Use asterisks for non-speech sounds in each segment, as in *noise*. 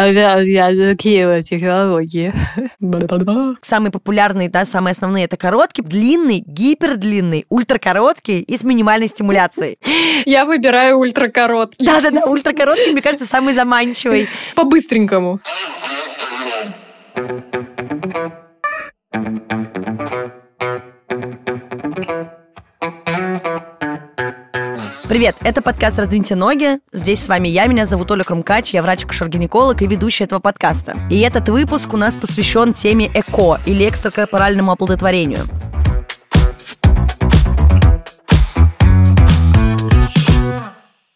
Какие технологии? Самые популярные, да, самые основные это короткий, длинный, гипердлинный, ультракороткий и с минимальной стимуляцией. Я выбираю ультракороткий. Да-да-да, ультракороткий, мне кажется, самый заманчивый. По-быстренькому. Привет, это подкаст «Раздвиньте ноги». Здесь с вами я, меня зовут Оля Крумкач, я врач-акушер-гинеколог и ведущая этого подкаста. И этот выпуск у нас посвящен теме ЭКО или экстракорпоральному оплодотворению.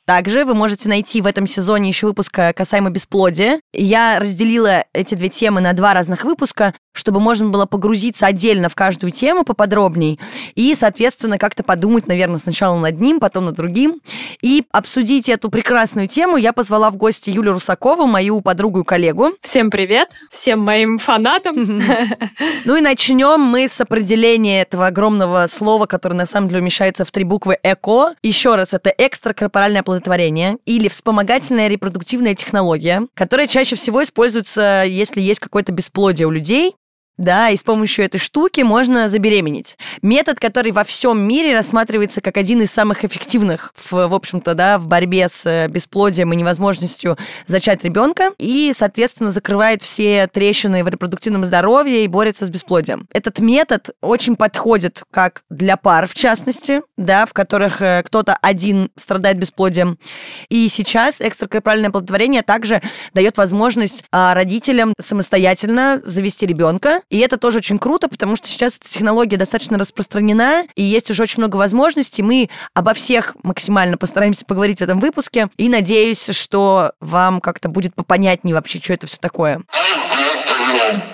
Также вы можете найти в этом сезоне еще выпуск касаемо бесплодия. Я разделила эти две темы на два разных выпуска, чтобы можно было погрузиться отдельно в каждую тему поподробней и, соответственно, как-то подумать, наверное, сначала над ним, потом над другим. И обсудить эту прекрасную тему я позвала в гости Юлю Русакову, мою подругу и коллегу. Всем привет, всем моим фанатам. *laughs* Ну и начнем мы с определения этого огромного слова, которое на самом деле умещается в три буквы ЭКО. Еще раз, это экстракорпоральное оплодотворение или вспомогательная репродуктивная технология, которая чаще всего используется, если есть какое-то бесплодие у людей, да, и с помощью этой штуки можно забеременеть. Метод, который во всем мире рассматривается как один из самых эффективных, в, в общем-то, да, в борьбе с э, бесплодием и невозможностью зачать ребенка, и, соответственно, закрывает все трещины в репродуктивном здоровье и борется с бесплодием. Этот метод очень подходит как для пар, в частности, да, в которых э, кто-то один страдает бесплодием. И сейчас экстракорпоральное оплодотворение также дает возможность а, родителям самостоятельно завести ребенка, и это тоже очень круто, потому что сейчас эта технология достаточно распространена, и есть уже очень много возможностей. Мы обо всех максимально постараемся поговорить в этом выпуске. И надеюсь, что вам как-то будет попонятнее вообще, что это все такое.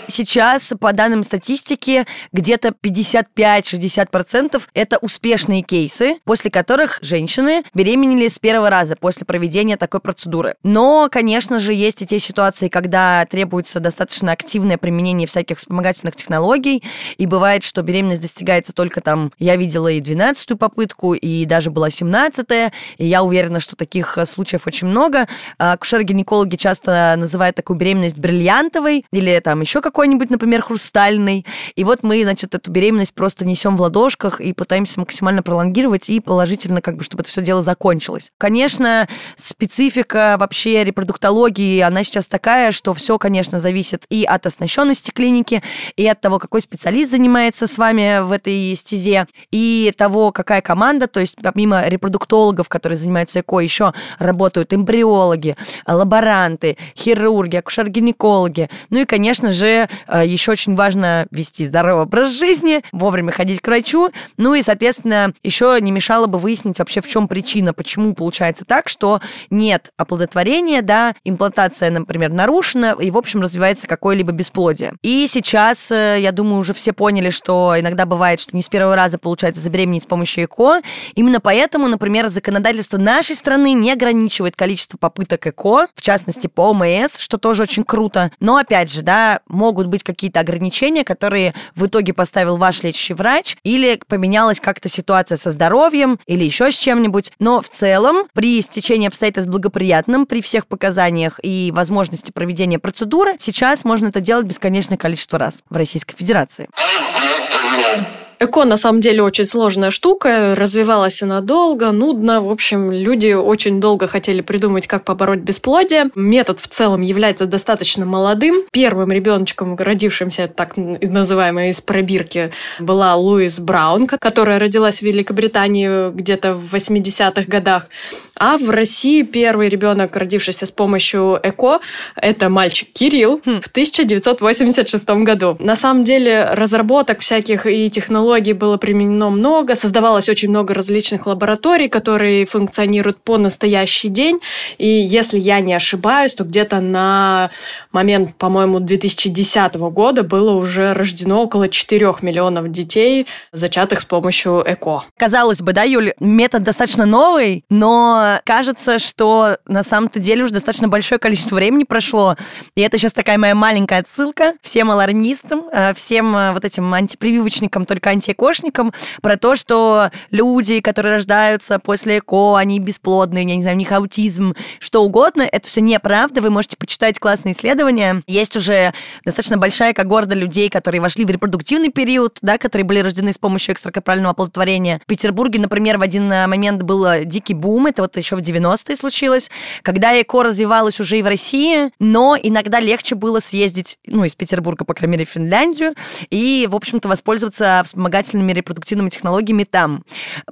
Сейчас, по данным статистики, где-то 55-60% это успешные кейсы, после которых женщины беременели с первого раза после проведения такой процедуры. Но, конечно же, есть и те ситуации, когда требуется достаточно активное применение всяких вспомогательных технологий, и бывает, что беременность достигается только там, я видела и 12-ю попытку, и даже была 17-я, и я уверена, что таких случаев очень много. Акушеры-гинекологи часто называют такую беременность бриллиантовой, или там еще какой-нибудь, например, хрустальный. И вот мы, значит, эту беременность просто несем в ладошках и пытаемся максимально пролонгировать и положительно, как бы, чтобы это все дело закончилось. Конечно, специфика вообще репродуктологии, она сейчас такая, что все, конечно, зависит и от оснащенности клиники, и от того, какой специалист занимается с вами в этой стезе, и того, какая команда, то есть помимо репродуктологов, которые занимаются ЭКО, еще работают эмбриологи, лаборанты, хирурги, акушер-гинекологи, ну и, конечно же, э, еще очень важно вести здоровый образ жизни, вовремя ходить к врачу. Ну и, соответственно, еще не мешало бы выяснить вообще, в чем причина, почему получается так, что нет оплодотворения, да, имплантация, например, нарушена, и, в общем, развивается какое-либо бесплодие. И сейчас, э, я думаю, уже все поняли, что иногда бывает, что не с первого раза получается забеременеть с помощью ЭКО. Именно поэтому, например, законодательство нашей страны не ограничивает количество попыток ЭКО, в частности, по ОМС, что тоже очень круто. Но, опять же, да, могут быть какие-то ограничения, которые в итоге поставил ваш лечащий врач, или поменялась как-то ситуация со здоровьем, или еще с чем-нибудь. Но в целом, при стечении обстоятельств благоприятным, при всех показаниях и возможности проведения процедуры, сейчас можно это делать бесконечное количество раз в Российской Федерации. Эко на самом деле очень сложная штука, развивалась она долго, нудно. В общем, люди очень долго хотели придумать, как побороть бесплодие. Метод в целом является достаточно молодым. Первым ребеночком, родившимся так называемой из пробирки, была Луис Браун, которая родилась в Великобритании где-то в 80-х годах. А в России первый ребенок, родившийся с помощью ЭКО, это мальчик Кирилл хм. в 1986 году. На самом деле разработок всяких и технологий было применено много, создавалось очень много различных лабораторий, которые функционируют по настоящий день. И если я не ошибаюсь, то где-то на момент, по-моему, 2010 года было уже рождено около 4 миллионов детей, зачатых с помощью ЭКО. Казалось бы, да, Юль, метод достаточно новый, но кажется, что на самом-то деле уже достаточно большое количество времени прошло, и это сейчас такая моя маленькая отсылка всем алармистам, э, всем э, вот этим антипрививочникам, только антиэкошникам, про то, что люди, которые рождаются после ЭКО, они бесплодные, я не знаю, у них аутизм, что угодно, это все неправда, вы можете почитать классные исследования. Есть уже достаточно большая когорда людей, которые вошли в репродуктивный период, да, которые были рождены с помощью экстракорпорального оплодотворения. В Петербурге, например, в один э, момент был дикий бум, это вот еще в 90-е случилось, когда ЭКО развивалось уже и в России, но иногда легче было съездить, ну, из Петербурга, по крайней мере, в Финляндию, и, в общем-то, воспользоваться вспомогательными репродуктивными технологиями там.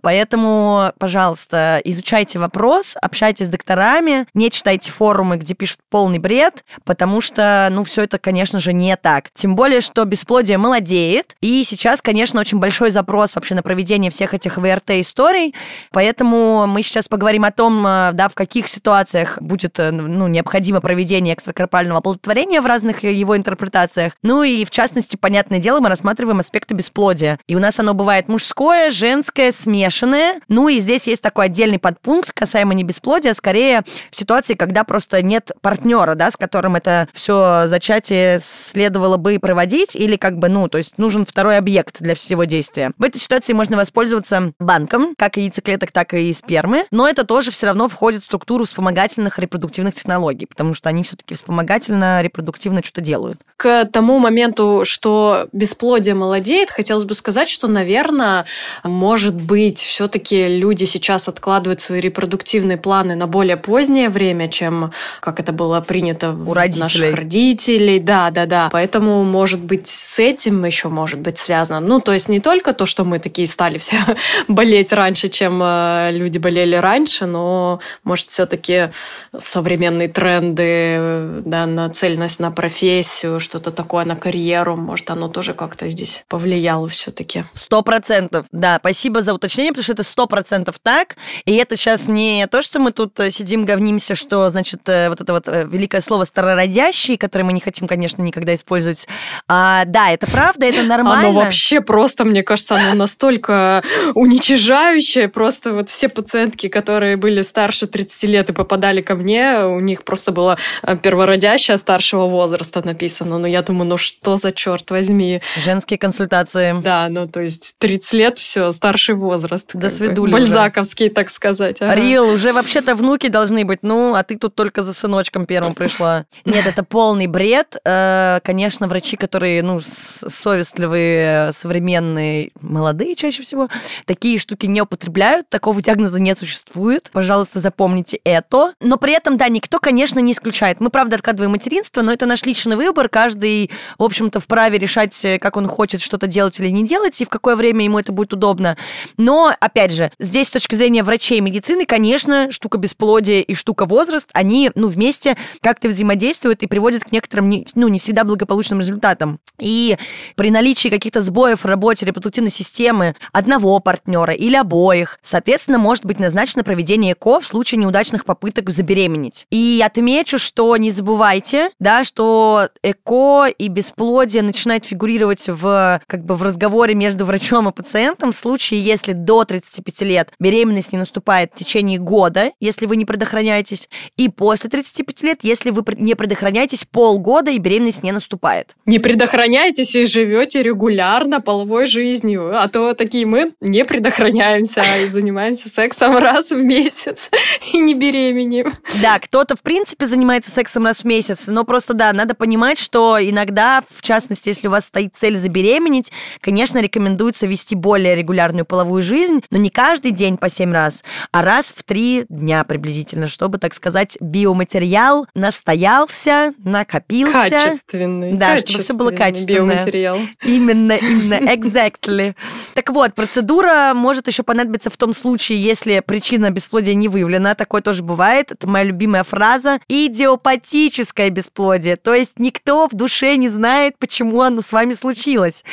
Поэтому, пожалуйста, изучайте вопрос, общайтесь с докторами, не читайте форумы, где пишут полный бред, потому что, ну, все это, конечно же, не так. Тем более, что бесплодие молодеет, и сейчас, конечно, очень большой запрос вообще на проведение всех этих ВРТ-историй, поэтому мы сейчас поговорим о том, э, да, в каких ситуациях будет э, ну, необходимо проведение экстракорпального оплодотворения в разных его интерпретациях. Ну и, в частности, понятное дело, мы рассматриваем аспекты бесплодия. И у нас оно бывает мужское, женское, смешанное. Ну и здесь есть такой отдельный подпункт касаемо не бесплодия, а скорее в ситуации, когда просто нет партнера, да, с которым это все зачатие следовало бы проводить, или как бы, ну, то есть нужен второй объект для всего действия. В этой ситуации можно воспользоваться банком, как яйцеклеток, так и спермы, но это тоже все равно входит в структуру вспомогательных репродуктивных технологий, потому что они все-таки вспомогательно, репродуктивно что-то делают. К тому моменту, что бесплодие молодеет, хотелось бы сказать, что, наверное, может быть, все-таки люди сейчас откладывают свои репродуктивные планы на более позднее время, чем как это было принято у родителей. наших родителей. Да, да, да. Поэтому, может быть, с этим еще может быть связано. Ну, то есть не только то, что мы такие стали все *laughs* болеть раньше, чем э, люди болели раньше, но, может, все-таки современные тренды, да, нацеленность на профессию, что-то такое, на карьеру, может, оно тоже как-то здесь повлияло все-таки. Сто процентов, да. Спасибо за уточнение, потому что это сто процентов так. И это сейчас не то, что мы тут э, сидим, говнимся, что, значит, э, вот это вот великое слово старородящий, которое мы не хотим, конечно, никогда использовать. А, да, это правда, это нормально. Оно вообще просто, мне кажется, оно настолько уничижающее. Просто вот все пациентки, которые были старше 30 лет и попадали ко мне, у них просто было э, первородящее старшего возраста написано. Но я думаю, ну что за черт возьми. Женские консультации. Да, ну то есть 30 лет, все, старший возраст. До свидули Бальзаковский, так сказать. Ага. Рил, уже вообще-то внуки должны быть, ну, а ты тут только за сыночком первым пришла. *laughs* Нет, это полный бред. Э, конечно, врачи, которые, ну, совестливые, современные, молодые чаще всего, такие штуки не употребляют, такого диагноза не существует. Пожалуйста, запомните это. Но при этом, да, никто, конечно, не исключает. Мы, правда, откладываем материнство, но это наш личный выбор. Каждый, в общем-то, вправе решать, как он хочет что-то делать или не делать, и в какое время ему это будет удобно. Но, опять же, здесь с точки зрения врачей и медицины, конечно, штука бесплодия и штука возраст, они, ну, вместе как-то взаимодействуют и приводят к некоторым, ну, не всегда благополучным результатам. И при наличии каких-то сбоев в работе репродуктивной системы одного партнера или обоих, соответственно, может быть назначено проведение ЭКО в случае неудачных попыток забеременеть. И отмечу, что не забывайте, да, что ЭКО и бесплодие начинает фигурировать в, как бы, в разговоре между врачом и пациентом в случае, если до 35 лет беременность не наступает в течение года, если вы не предохраняетесь, и после 35 лет, если вы не предохраняетесь полгода и беременность не наступает. Не предохраняетесь и живете регулярно половой жизнью, а то такие мы не предохраняемся и занимаемся сексом *laughs* раз в месяц *laughs* и не беременеем. Да, кто-то в принципе занимается сексом раз в месяц, но просто да, надо понимать, что иногда, в частности, если у вас стоит цель забеременеть, конечно, рекомендуется вести более регулярную половую жизнь, но не каждый день по 7 раз, а раз в 3 дня приблизительно, чтобы, так сказать, биоматериал настоялся, накопился. Качественный. Да, чтобы все было качественное. Биоматериал. Именно, именно, exactly. Так вот, процедура может еще понадобиться в том случае, если причина бесплодия не выявлена. Такое тоже бывает. Это моя любимая фраза. Идиопатическое бесплодие. То есть никто в душе не знает, почему оно с вами случилось.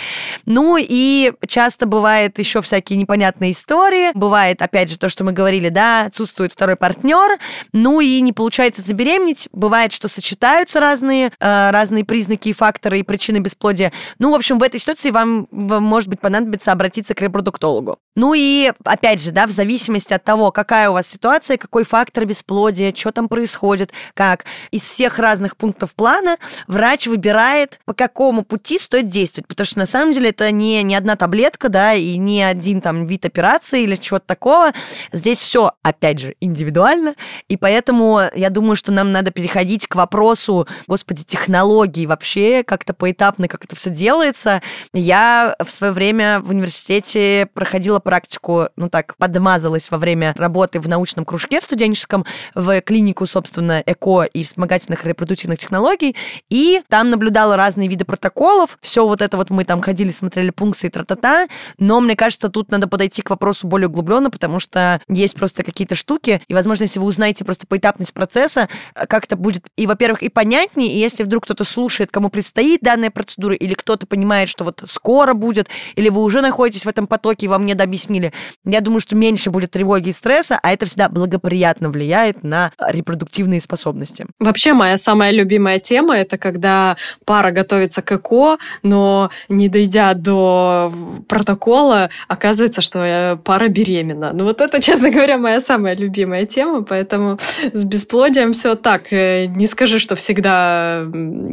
Ну и часто бывает еще всякие непонятные истории. Бывает, опять же, то, что мы говорили, да, отсутствует второй партнер, ну и не получается забеременеть. Бывает, что сочетаются разные, э, разные признаки и факторы и причины бесплодия. Ну, в общем, в этой ситуации вам, вам может быть понадобится обратиться к репродуктологу. Ну и, опять же, да, в зависимости от того, какая у вас ситуация, какой фактор бесплодия, что там происходит, как. Из всех разных пунктов плана врач выбирает, по какому пути стоит действовать, потому что на самом деле это не, не одна таблетка, да, и не один там вид операции или чего-то такого. Здесь все, опять же, индивидуально, и поэтому я думаю, что нам надо переходить к вопросу, господи, технологий вообще, как-то поэтапно, как это все делается. Я в свое время в университете проходила практику, ну так, подмазалась во время работы в научном кружке в студенческом, в клинику, собственно, ЭКО и вспомогательных репродуктивных технологий, и там наблюдала разные виды протоколов, все вот это вот мы там ходили, смотрели пункции, тра-та-та, но мне кажется, тут надо подойти к вопросу более углубленно, потому что есть просто какие-то штуки, и, возможно, если вы узнаете просто поэтапность процесса, как это будет и, во-первых, и понятнее, и если вдруг кто-то слушает, кому предстоит данная процедура, или кто-то понимает, что вот скоро будет, или вы уже находитесь в этом потоке, и вам не объяснили, я думаю, что меньше будет тревоги и стресса, а это всегда благоприятно влияет на репродуктивные способности. Вообще, моя самая любимая тема – это когда пара готовится к ЭКО, но не дойдя до протокола, оказывается, что э, пара беременна. Ну вот это, *laughs* честно говоря, моя самая любимая тема, поэтому с бесплодием все так. Э, не скажи, что всегда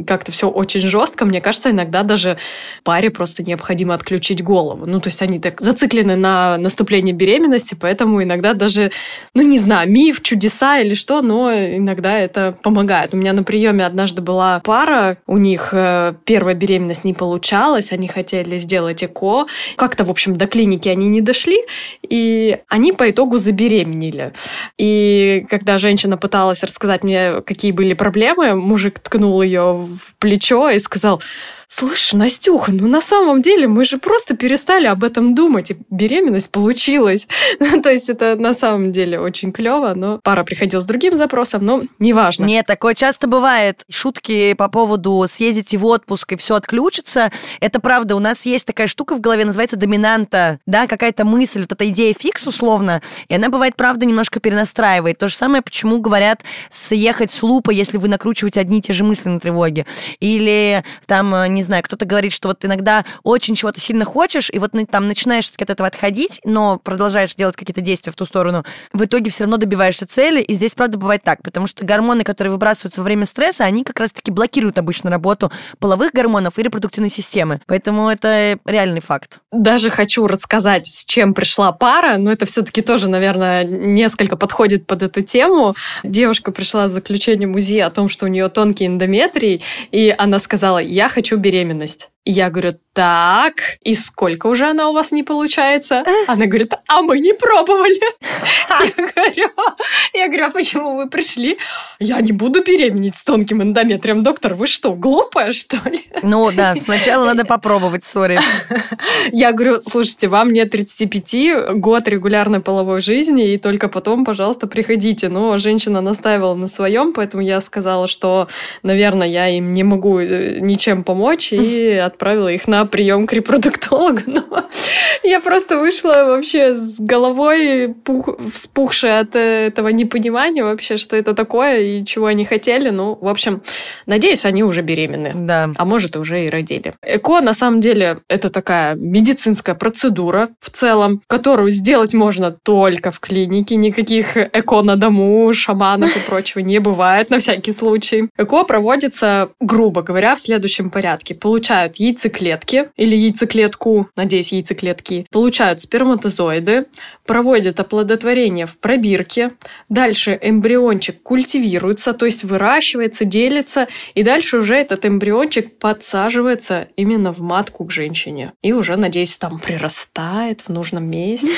как-то все очень жестко. Мне кажется, иногда даже паре просто необходимо отключить голову. Ну, то есть они так зациклены на наступлении беременности, поэтому иногда даже, ну, не знаю, миф, чудеса или что, но иногда это помогает. У меня на приеме однажды была пара, у них э, первая беременность не получалась, они хотели сделать ЭКО. Как-то, в общем, до клиники они не дошли, и они по итогу забеременели. И когда женщина пыталась рассказать мне, какие были проблемы, мужик ткнул ее в плечо и сказал, Слышь, Настюха, ну на самом деле мы же просто перестали об этом думать, и беременность получилась. *laughs* То есть это на самом деле очень клево, но пара приходила с другим запросом, но неважно. Нет, такое часто бывает. Шутки по поводу съездите в отпуск и все отключится. Это правда, у нас есть такая штука в голове, называется доминанта, да, какая-то мысль, вот эта идея фикс условно, и она бывает, правда, немножко перенастраивает. То же самое, почему говорят съехать с лупа, если вы накручиваете одни и те же мысли на тревоге. Или там, не не знаю, кто-то говорит, что вот иногда очень чего-то сильно хочешь, и вот там начинаешь от этого отходить, но продолжаешь делать какие-то действия в ту сторону, в итоге все равно добиваешься цели, и здесь, правда, бывает так, потому что гормоны, которые выбрасываются во время стресса, они как раз-таки блокируют обычно работу половых гормонов и репродуктивной системы. Поэтому это реальный факт. Даже хочу рассказать, с чем пришла пара, но это все-таки тоже, наверное, несколько подходит под эту тему. Девушка пришла с заключением УЗИ о том, что у нее тонкий эндометрий, и она сказала, я хочу беременность беременность. Я говорю, так, и сколько уже она у вас не получается? Она говорит, а мы не пробовали. Я говорю, я говорю, а почему вы пришли? Я не буду беременеть с тонким эндометрием. Доктор, вы что, глупая, что ли? Ну да, сначала надо попробовать, сори. Я говорю, слушайте, вам нет 35, год регулярной половой жизни, и только потом, пожалуйста, приходите. Но женщина настаивала на своем, поэтому я сказала, что, наверное, я им не могу э, ничем помочь, и *laughs* отправила их на прием к репродуктологу. Но *laughs* я просто вышла вообще с головой пух, вспухшая от этого непонимания вообще, что это такое и чего они хотели. Ну, в общем, надеюсь, они уже беременны. Да. А может, уже и родили. ЭКО, на самом деле, это такая медицинская процедура в целом, которую сделать можно только в клинике. Никаких ЭКО на дому, шаманов и прочего не бывает на всякий случай. ЭКО проводится, грубо говоря, в следующем порядке. Получают яйцеклетки или яйцеклетку, надеюсь, яйцеклетки, получают сперматозоиды, проводят оплодотворение в пробирке, дальше эмбриончик культивируется, то есть выращивается, делится, и дальше уже этот эмбриончик подсаживается именно в матку к женщине. И уже, надеюсь, там прирастает в нужном месте,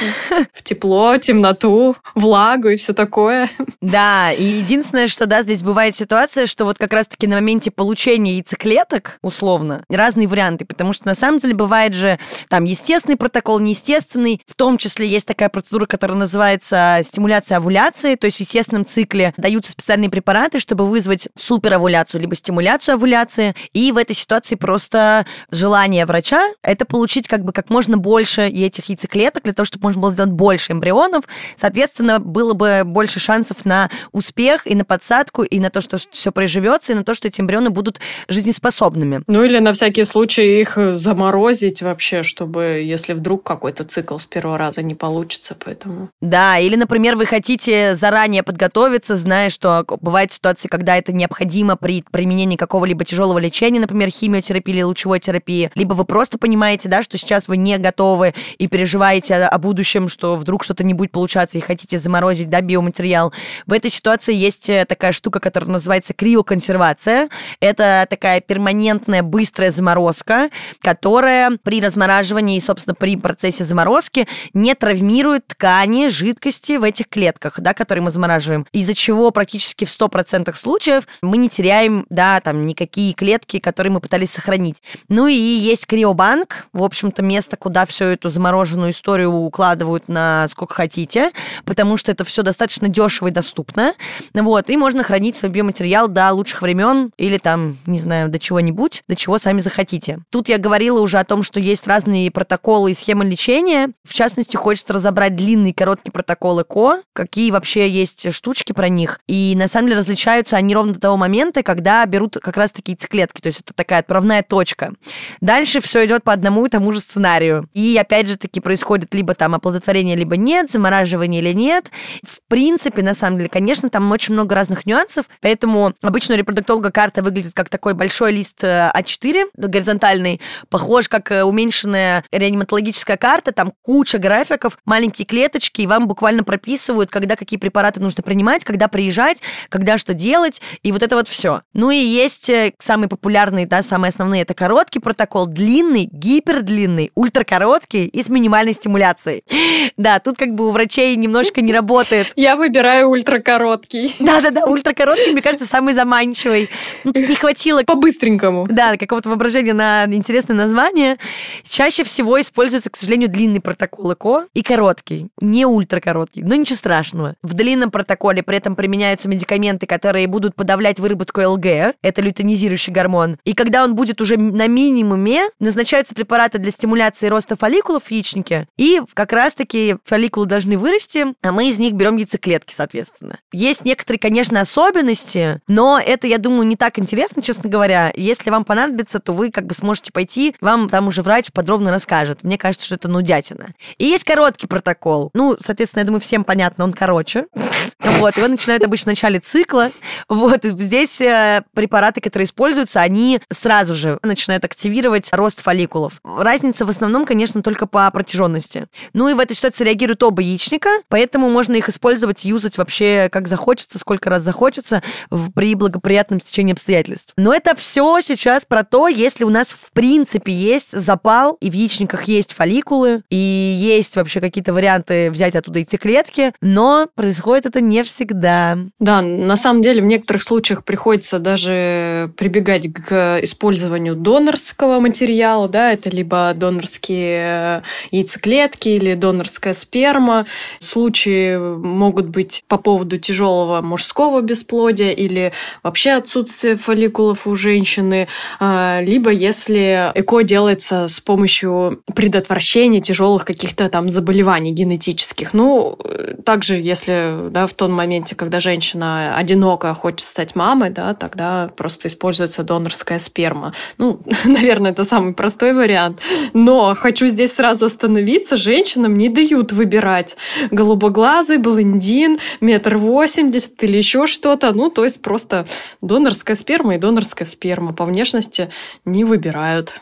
в тепло, темноту, влагу и все такое. Да, и единственное, что да, здесь бывает ситуация, что вот как раз-таки на моменте получения яйцеклеток, условно, разные варианты, потому что на самом деле бывает же там естественный протокол, неестественный, в том числе есть такая процедура, которая называется стимуляция овуляции, то есть в естественном цикле даются специальные препараты, чтобы вызвать суперовуляцию, либо стимуляцию овуляции, и в этой ситуации просто желание врача – это получить как бы как можно больше этих яйцеклеток, для того, чтобы можно было сделать больше эмбрионов, соответственно, было бы больше шансов на успех и на подсадку, и на то, что все приживется, и на то, что эти эмбрионы будут жизнеспособными. Ну или на всякий случай случае их заморозить вообще, чтобы, если вдруг какой-то цикл с первого раза не получится, поэтому... Да, или, например, вы хотите заранее подготовиться, зная, что бывают ситуации, когда это необходимо при применении какого-либо тяжелого лечения, например, химиотерапии или лучевой терапии, либо вы просто понимаете, да, что сейчас вы не готовы и переживаете о будущем, что вдруг что-то не будет получаться и хотите заморозить, да, биоматериал. В этой ситуации есть э, такая штука, которая называется криоконсервация. Это такая перманентная быстрая заморозка, которая при размораживании и, собственно, при процессе заморозки не травмирует ткани, жидкости в этих клетках, да, которые мы замораживаем, из-за чего практически в 100% случаев мы не теряем, да, там, никакие клетки, которые мы пытались сохранить. Ну и есть криобанк, в общем-то, место, куда всю эту замороженную историю укладывают на сколько хотите, потому что это все достаточно дешево и доступно. Вот, и можно хранить свой биоматериал до лучших времен или там, не знаю, до чего-нибудь, до чего сами захотите. Тут я говорила уже о том, что есть разные протоколы и схемы лечения. В частности, хочется разобрать длинные и короткие протоколы КО, какие вообще есть штучки про них. И на самом деле различаются они ровно до того момента, когда берут как раз такие циклетки, то есть это такая отправная точка. Дальше все идет по одному и тому же сценарию. И опять же таки происходит либо там оплодотворение, либо нет, замораживание или нет. В принципе, на самом деле, конечно, там очень много разных нюансов, поэтому обычно репродуктолога карта выглядит как такой большой лист э, А4, горизонтальный, похож как э, уменьшенная реаниматологическая карта, там куча графиков, маленькие клеточки, и вам буквально прописывают, когда какие препараты нужно принимать, когда приезжать, когда что делать, и вот это вот все. Ну и есть э, самые популярные, да, самые основные, это короткий протокол, длинный, гипердлинный, ультракороткий и с минимальной стимуляцией. *laughs* Да, тут как бы у врачей немножко не работает. *laughs* Я выбираю ультракороткий. *laughs* Да-да-да, ультракороткий, мне кажется, самый заманчивый. Ну, тут не хватило... По-быстренькому. Да, какого-то воображения на интересное название. Чаще всего используется, к сожалению, длинный протокол ЭКО и короткий, не ультракороткий. Но ничего страшного. В длинном протоколе при этом применяются медикаменты, которые будут подавлять выработку ЛГ, это лютонизирующий гормон. И когда он будет уже на минимуме, назначаются препараты для стимуляции роста фолликулов в яичнике, и как раз-таки фолликулы должны вырасти, а мы из них берем яйцеклетки, соответственно. Есть некоторые, конечно, особенности, но это, я думаю, не так интересно, честно говоря. Если вам понадобится, то вы как бы сможете пойти, вам там уже врач подробно расскажет. Мне кажется, что это нудятина. И есть короткий протокол. Ну, соответственно, я думаю, всем понятно, он короче. *laughs* Вот, его начинают обычно в начале цикла. Вот, здесь э, препараты, которые используются, они сразу же начинают активировать рост фолликулов. Разница в основном, конечно, только по протяженности. Ну и в этой ситуации реагируют оба яичника, поэтому можно их использовать, юзать вообще как захочется, сколько раз захочется при благоприятном стечении обстоятельств. Но это все сейчас про то, если у нас в принципе есть запал, и в яичниках есть фолликулы, и есть вообще какие-то варианты взять оттуда эти клетки, но происходит это не всегда. Да, на самом деле в некоторых случаях приходится даже прибегать к использованию донорского материала, да, это либо донорские яйцеклетки или донорская сперма. Случаи могут быть по поводу тяжелого мужского бесплодия или вообще отсутствия фолликулов у женщины, а, либо если ЭКО делается с помощью предотвращения тяжелых каких-то там заболеваний генетических. Ну, также если да, в том моменте, когда женщина одинока, хочет стать мамой, да, тогда просто используется донорская сперма. Ну, *laughs* наверное, это самый простой вариант. Но хочу здесь сразу остановиться. Женщинам не дают выбирать голубоглазый, блондин, метр восемьдесят или еще что-то. Ну, то есть просто донорская сперма и донорская сперма по внешности не выбирают.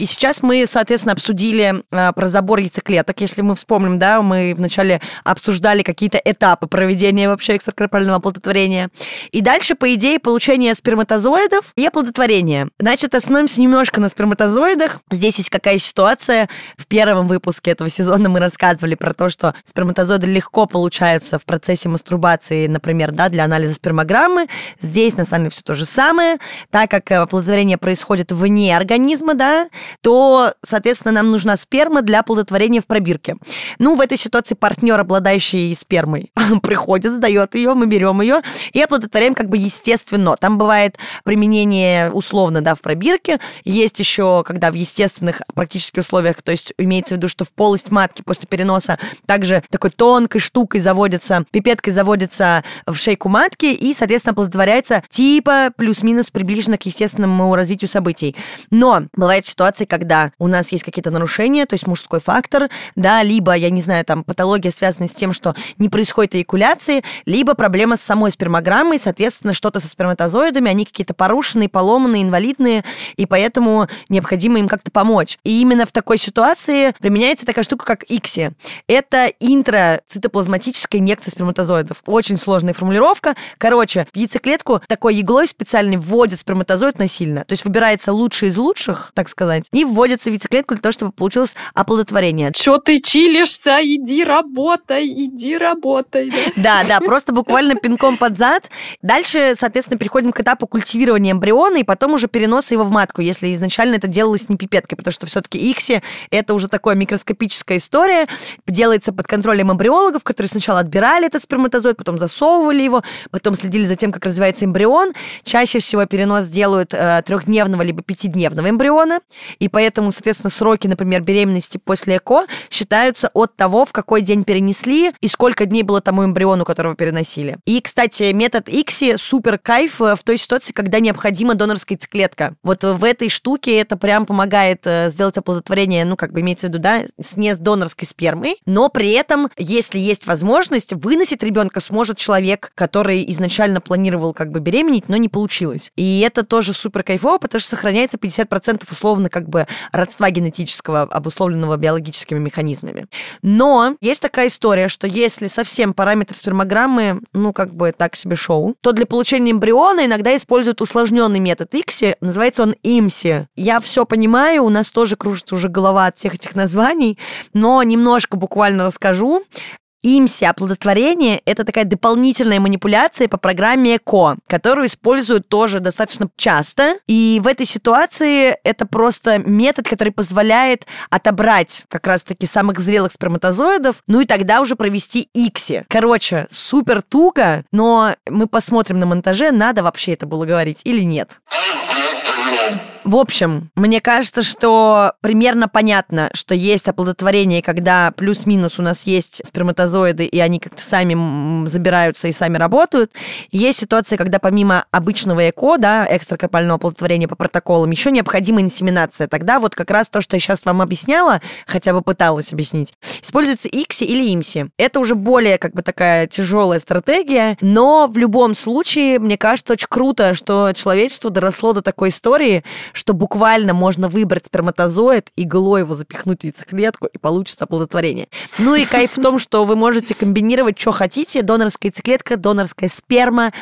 И сейчас мы, соответственно, обсудили э, про забор яйцеклеток. Если мы вспомним, да, мы вначале обсуждали какие-то этапы проведения вообще экстракорпорального оплодотворения. И дальше, по идее, получение сперматозоидов и оплодотворение. Значит, остановимся немножко на сперматозоидах. Здесь есть какая ситуация. В первом выпуске этого сезона мы рассказывали про то, что сперматозоиды легко получаются в процессе мастурбации, например, да, для анализа спермограммы. Здесь, на самом деле, все то же самое. Так как оплодотворение происходит вне организма, да, то, соответственно, нам нужна сперма для оплодотворения в пробирке. Ну, в этой ситуации партнер, обладающий спермой, *laughs* приходит, сдает ее, мы берем ее и оплодотворяем как бы естественно. Там бывает применение условно, да, в пробирке. Есть еще, когда в естественных практически условиях, то есть имеется в виду, что в полость матки после переноса также такой тонкой штукой заводится, пипеткой заводится в шейку матки и, соответственно, оплодотворяется типа плюс-минус приближенно к естественному развитию событий. Но бывают ситуации, когда у нас есть какие-то нарушения, то есть мужской фактор, да, либо, я не знаю, там патология связана с тем, что не происходит эякуляции, либо проблема с самой спермограммой, соответственно, что-то со сперматозоидами, они какие-то порушенные, поломанные, инвалидные, и поэтому необходимо им как-то помочь. И именно в такой ситуации применяется такая штука, как ИКСИ. Это интрацитоплазматическая инъекция сперматозоидов. Очень сложная формулировка. Короче, в яйцеклетку такой иглой специальной вводят сперматозоид насильно. То есть выбирается лучший из лучших, так сказать, и вводится в яйцеклетку для того, чтобы получилось оплодотворение. Чё ты чилишься? Иди работай, иди работай. Да, да, просто буквально пинком под зад. Дальше, соответственно, переходим к этапу культивирования эмбриона и потом уже переноса его в матку, если изначально это делалось не пипеткой, потому что все-таки икси это уже такое микроскопическая история, делается под контролем эмбриологов, которые сначала отбирали этот сперматозоид, потом засовывали его, потом следили за тем, как развивается эмбрион. Чаще всего перенос делают э, трехдневного либо пятидневного эмбриона, и поэтому, соответственно, сроки, например, беременности после ЭКО считаются от того, в какой день перенесли и сколько дней было тому эмбриону, которого переносили. И, кстати, метод ИКСИ супер кайф э, в той ситуации, когда необходима донорская яйцеклетка. Вот в этой штуке это прям помогает э, сделать оплодотворение, ну, как бы имеется в виду, да, с не с донорской спермой, но при этом, если есть возможность, выносить ребенка сможет человек, который изначально планировал как бы беременеть, но не получилось. И это тоже супер кайфово, потому что сохраняется 50% условно как бы родства генетического, обусловленного биологическими механизмами. Но есть такая история, что если совсем параметр спермограммы, ну, как бы так себе шоу, то для получения эмбриона иногда используют усложненный метод ИКСИ, называется он ИМСИ. Я все понимаю, у нас тоже кружится уже голова от всех этих названий, но немножко буквально расскажу. Имси оплодотворение – это такая дополнительная манипуляция по программе ЭКО, которую используют тоже достаточно часто. И в этой ситуации это просто метод, который позволяет отобрать как раз-таки самых зрелых сперматозоидов, ну и тогда уже провести ИКСИ. Короче, супер туго, но мы посмотрим на монтаже, надо вообще это было говорить или нет. В общем, мне кажется, что примерно понятно, что есть оплодотворение, когда плюс-минус у нас есть сперматозоиды, и они как-то сами забираются и сами работают. Есть ситуация, когда помимо обычного ЭКО, да, экстракорпального оплодотворения по протоколам, еще необходима инсеминация. Тогда вот как раз то, что я сейчас вам объясняла, хотя бы пыталась объяснить, используется ИКСИ или ИМСИ. Это уже более как бы такая тяжелая стратегия, но в любом случае, мне кажется, очень круто, что человечество доросло до такой истории, что буквально можно выбрать сперматозоид, иглой его запихнуть в яйцеклетку, и получится оплодотворение. Ну и кайф в том, что вы можете комбинировать, что хотите, донорская яйцеклетка, донорская сперма,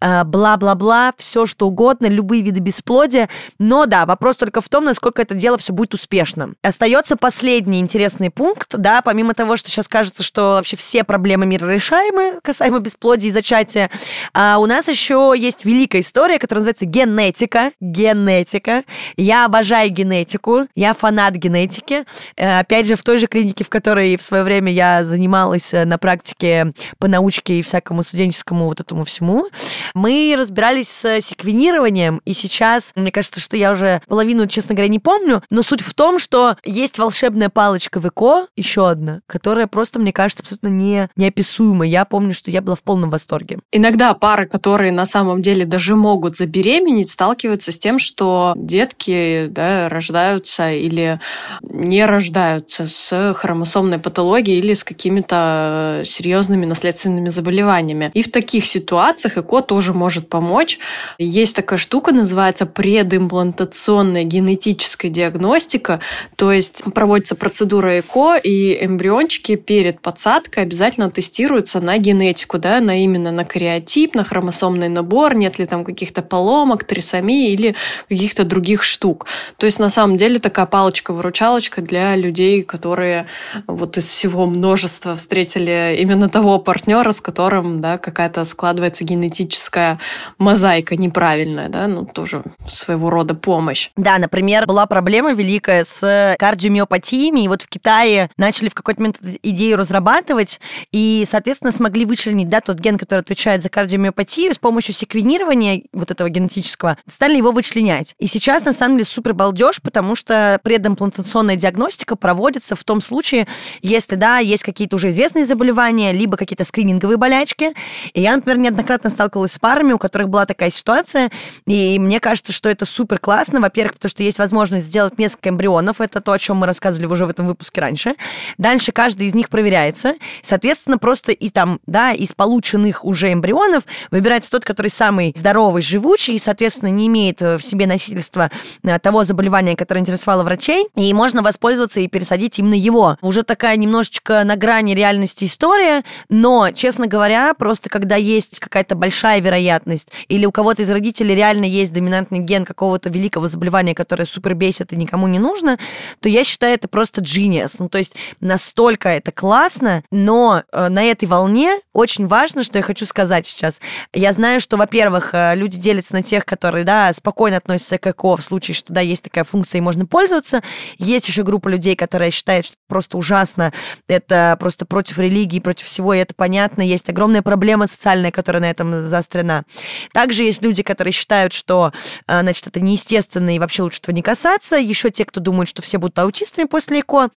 э, бла-бла-бла, все что угодно, любые виды бесплодия. Но да, вопрос только в том, насколько это дело все будет успешно. Остается последний интересный пункт, да, помимо того, что сейчас кажется, что вообще все проблемы мира решаемы, касаемо бесплодия и зачатия, а у нас еще есть великая история, которая называется генетика. Генетика я обожаю генетику, я фанат генетики. Э, опять же, в той же клинике, в которой в свое время я занималась э, на практике по научке и всякому студенческому вот этому всему, мы разбирались с секвенированием, и сейчас, мне кажется, что я уже половину, честно говоря, не помню, но суть в том, что есть волшебная палочка в ЭКО, еще одна, которая просто, мне кажется, абсолютно не, неописуема. Я помню, что я была в полном восторге. Иногда пары, которые на самом деле даже могут забеременеть, сталкиваются с тем, что детки да, рождаются или не рождаются с хромосомной патологией или с какими-то серьезными наследственными заболеваниями. И в таких ситуациях ЭКО тоже может помочь. Есть такая штука, называется предимплантационная генетическая диагностика, то есть проводится процедура ЭКО, и эмбриончики перед подсадкой обязательно тестируются на генетику, да, на именно на кариотип, на хромосомный набор, нет ли там каких-то поломок, трисомии или каких-то других других штук. То есть, на самом деле, такая палочка-выручалочка для людей, которые вот из всего множества встретили именно того партнера, с которым, да, какая-то складывается генетическая мозаика неправильная, да, ну, тоже своего рода помощь. Да, например, была проблема великая с кардиомиопатиями, и вот в Китае начали в какой-то момент идею разрабатывать, и, соответственно, смогли вычленить, да, тот ген, который отвечает за кардиомиопатию, с помощью секвенирования вот этого генетического, стали его вычленять. И сейчас, на самом деле, супер балдеж, потому что предимплантационная диагностика проводится в том случае, если, да, есть какие-то уже известные заболевания, либо какие-то скрининговые болячки. И я, например, неоднократно сталкивалась с парами, у которых была такая ситуация, и мне кажется, что это супер классно, во-первых, потому что есть возможность сделать несколько эмбрионов, это то, о чем мы рассказывали уже в этом выпуске раньше. Дальше каждый из них проверяется, соответственно, просто и там, да, из полученных уже эмбрионов выбирается тот, который самый здоровый, живучий, и, соответственно, не имеет в себе носительства э, того заболевания, которое интересовало врачей, и можно воспользоваться и пересадить именно его. Уже такая немножечко на грани реальности история, но, честно говоря, просто когда есть какая-то большая вероятность, или у кого-то из родителей реально есть доминантный ген какого-то великого заболевания, которое супер бесит и никому не нужно, то я считаю это просто genius. Ну, то есть настолько это классно, но э, на этой волне очень важно, что я хочу сказать сейчас. Я знаю, что, во-первых, э, люди делятся на тех, которые, да, спокойно относятся к ЭКО в случае, что, да, есть такая функция и можно пользоваться. Есть еще группа людей, которая считает, что просто ужасно, это просто против религии, против всего, и это понятно. Есть огромная проблема социальная, которая на этом заострена. Также есть люди, которые считают, что, э, значит, это неестественно и вообще лучше этого не касаться. Еще те, кто думают, что все будут аутистами после ЭКО.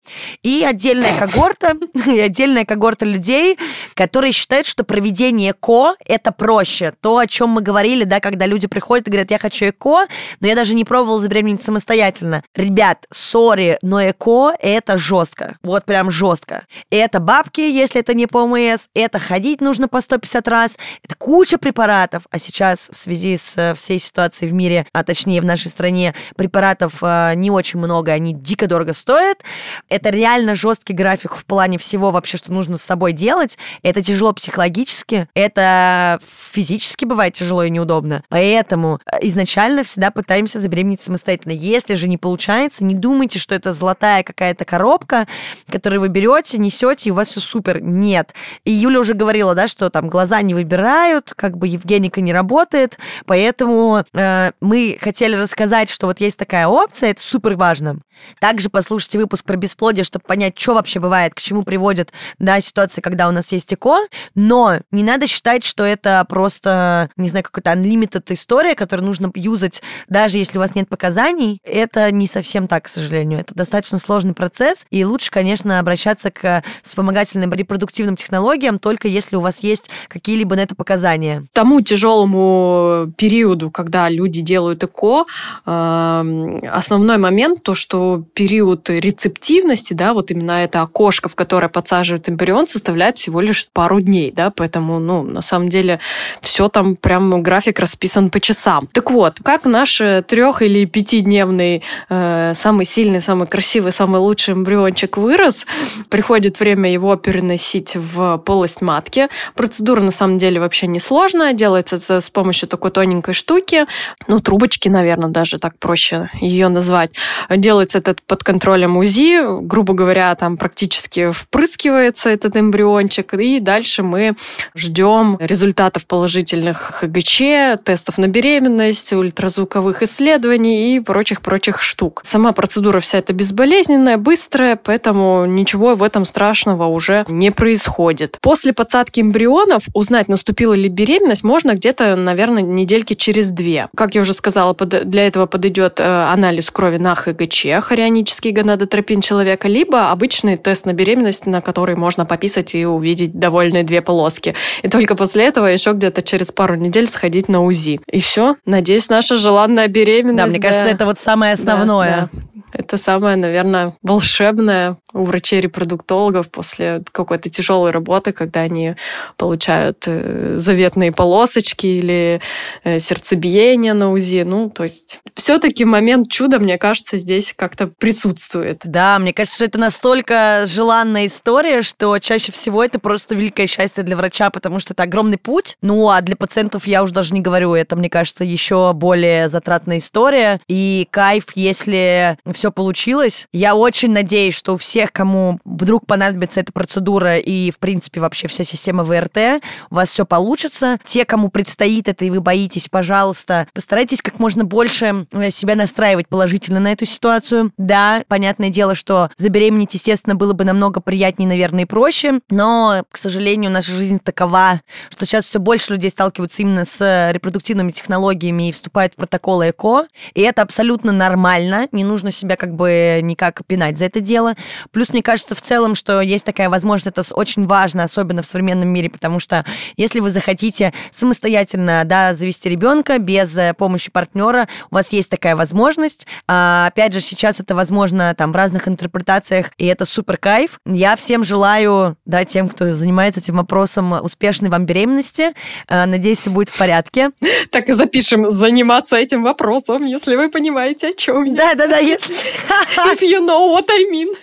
И отдельная *coughs* когорта, и отдельная когорта людей, которые считают, что проведение ЭКО – это проще. То, о чем мы говорили, да, когда люди приходят и говорят, я хочу ЭКО, но я даже не пробовала забеременеть самостоятельно. Ребят, сори, но ЭКО – это жестко. Вот прям жестко. Это бабки, если это не ПМС, это ходить нужно по 150 раз, это куча препаратов. А сейчас в связи с э, всей ситуацией в мире, а точнее в нашей стране, препаратов э, не очень много, они дико дорого стоят. Это реально жесткий график в плане всего вообще, что нужно с собой делать. Это тяжело психологически, это физически бывает тяжело и неудобно. Поэтому э, изначально всегда пытаемся забеременеть самостоятельно. Если же не получается, не думайте, что это золотая какая-то коробка, которую вы берете, несете, и у вас все супер. Нет. И Юля уже говорила, да, что там глаза не выбирают, как бы Евгеника не работает, поэтому э, мы хотели рассказать, что вот есть такая опция, это супер важно. Также послушайте выпуск про бесплодие, чтобы понять, что вообще бывает, к чему приводит, да, ситуация, когда у нас есть ЭКО, но не надо считать, что это просто, не знаю, какая-то unlimited история, которую нужно юзать, даже если у вас нет показаний. Это не совсем так, к сожалению. Это достаточно сложный процесс, и лучше, конечно, обращаться к вспомогательным репродуктивным технологиям, только если у вас есть какие-либо на это показания. Тому тяжелому периоду, когда люди делают ЭКО, эм, основной момент то, что период рецептивности, да, вот именно это окошко, в которое подсаживают эмбрион, составляет всего лишь пару дней, да, поэтому, ну, на самом деле, все там прям график расписан по часам. Так вот, как наш трех- или пятидневный э, самый сильный, самый красивый, самый лучший эмбриончик вырос, приходит время его переносить в полость матки. Процедура, на самом деле, вообще не сложная, делается это с помощью такой тоненькой штуки, ну, трубочки, наверное, даже так проще ее назвать. Делается это под контролем УЗИ, грубо говоря, там практически впрыскивается этот эмбриончик, и дальше мы ждем результатов положительных ХГЧ, тестов на беременность, ультразвуковых исследований и прочих-прочих штук. Сама процедура вся эта безболезненная, быстрая, поэтому ничего в этом страшного уже не происходит. После подсадки эмбрионов узнать, наступила ли беременность, можно где-то, наверное, недельки через две. Как я уже сказала, для этого подойдет э, анализ крови на ХГЧ, хорионический гонадотропин человека, либо обычный тест на беременность, на который можно пописать и увидеть довольные две полоски. И только после этого еще где-то через пару недель сходить на УЗИ. И все. Надеюсь, наша желанная беременность. Да, мне кажется, это вот самое основное. Да, да Это самое, наверное, волшебное у врачей-репродуктологов после какой-то тяжелой работы, когда они получают э, заветные полосочки или э, сердцебиение на УЗИ. Ну, то есть все-таки момент чуда, мне кажется, здесь как-то присутствует. Да, мне кажется, что это настолько желанная история, что чаще всего это просто великое счастье для врача, потому что это огромный путь. Ну, а для пациентов я уже даже не говорю, это, мне кажется, еще более затратная история. И кайф, если все получилось. Я очень надеюсь, что у всех, кому вдруг понадобится эта процедура и, в принципе, вообще вся система ВРТ, у вас все получится. Те, кому предстоит это, и вы боитесь, пожалуйста, постарайтесь как можно больше э, себя настраивать положительно на эту ситуацию. Да, понятное дело, что забеременеть, естественно, было бы намного приятнее, наверное, и проще, но, к сожалению, наша жизнь такова, что сейчас все больше людей сталкиваются именно с репродуктивными технологиями и вступают в протоколы ЭКО, и это абсолютно нормально, не нужно себя как бы никак пинать за это дело. Плюс, мне кажется, в целом, что есть такая возможность, это очень важно, особенно в современном мире, потому что если вы захотите самостоятельно, да, завести ребенка без э, помощи партнера, у вас есть такая возможность. А, опять же, сейчас это возможно там в разных интерпретациях, и это супер кайф. Я всем желаю, да, тем, кто занимается этим вопросом, успешной вам беременности. А, надеюсь, все будет в порядке. Так и запишем заниматься этим вопросом, если вы понимаете, о чем я. Да, да, да, если. *laughs* If you know what I mean.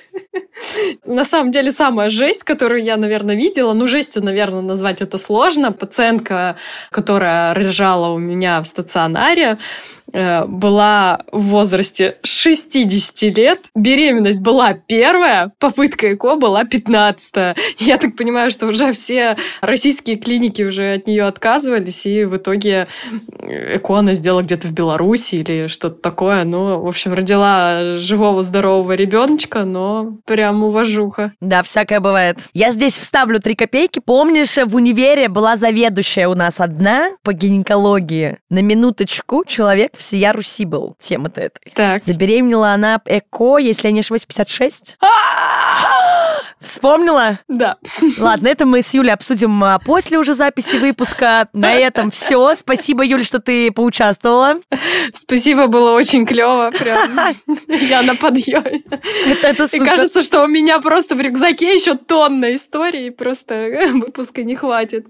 На самом деле, самая жесть, которую я, наверное, видела, ну, жестью, наверное, назвать это сложно. Пациентка, которая рожала у меня в стационаре, была в возрасте 60 лет, беременность была первая, попытка ЭКО была 15 Я так понимаю, что уже все российские клиники уже от нее отказывались, и в итоге ЭКО она сделала где-то в Беларуси или что-то такое. Ну, в общем, родила живого, здорового ребеночка, но прям уважуха. Да, всякое бывает. Я здесь вставлю три копейки. Помнишь, в универе была заведующая у нас одна по гинекологии. На минуточку человек всея Руси был тема-то этой. Так. Забеременела она ЭКО, если я не ошибаюсь, 56. *gasps* Вспомнила? Да. Ладно, это мы с Юлей обсудим а, после уже записи выпуска. На этом *laughs* все. Спасибо, Юля, что ты поучаствовала. Спасибо, было очень клево. Прям *laughs* я на подъеме. Это, это. И кажется, что у меня просто в рюкзаке еще тонна историй, просто выпуска не хватит.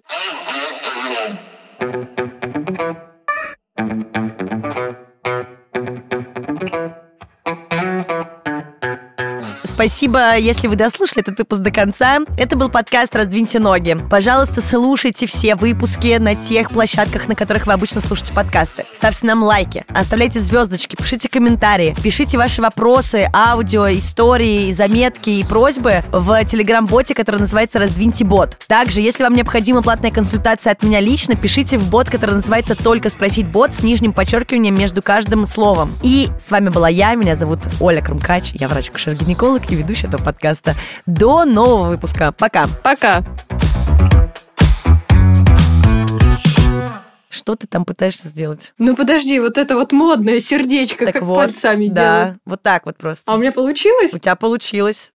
Спасибо, если вы дослушали этот выпуск до конца. Это был подкаст «Раздвиньте ноги». Пожалуйста, слушайте все выпуски на тех площадках, на которых вы обычно слушаете подкасты. Ставьте нам лайки, оставляйте звездочки, пишите комментарии, пишите ваши вопросы, аудио, истории, заметки и просьбы в телеграм-боте, который называется «Раздвиньте бот». Также, если вам необходима платная консультация от меня лично, пишите в бот, который называется «Только спросить бот» с нижним подчеркиванием между каждым словом. И с вами была я, меня зовут Оля Крумкач, я врач-кушер-гинеколог и ведущая этого подкаста. До нового выпуска. Пока. Пока. Что ты там пытаешься сделать? Ну подожди, вот это вот модное сердечко, так как вот, пальцами да, делают. вот так вот просто. А у меня получилось? У тебя получилось.